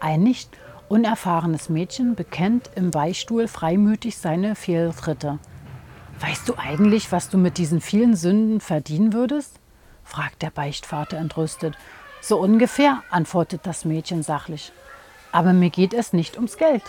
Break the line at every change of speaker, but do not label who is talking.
Ein nicht unerfahrenes Mädchen bekennt im Beistuhl freimütig seine Fehltritte. Weißt du eigentlich, was du mit diesen vielen Sünden verdienen würdest? fragt der Beichtvater entrüstet. So ungefähr, antwortet das Mädchen sachlich. Aber mir geht es nicht ums Geld.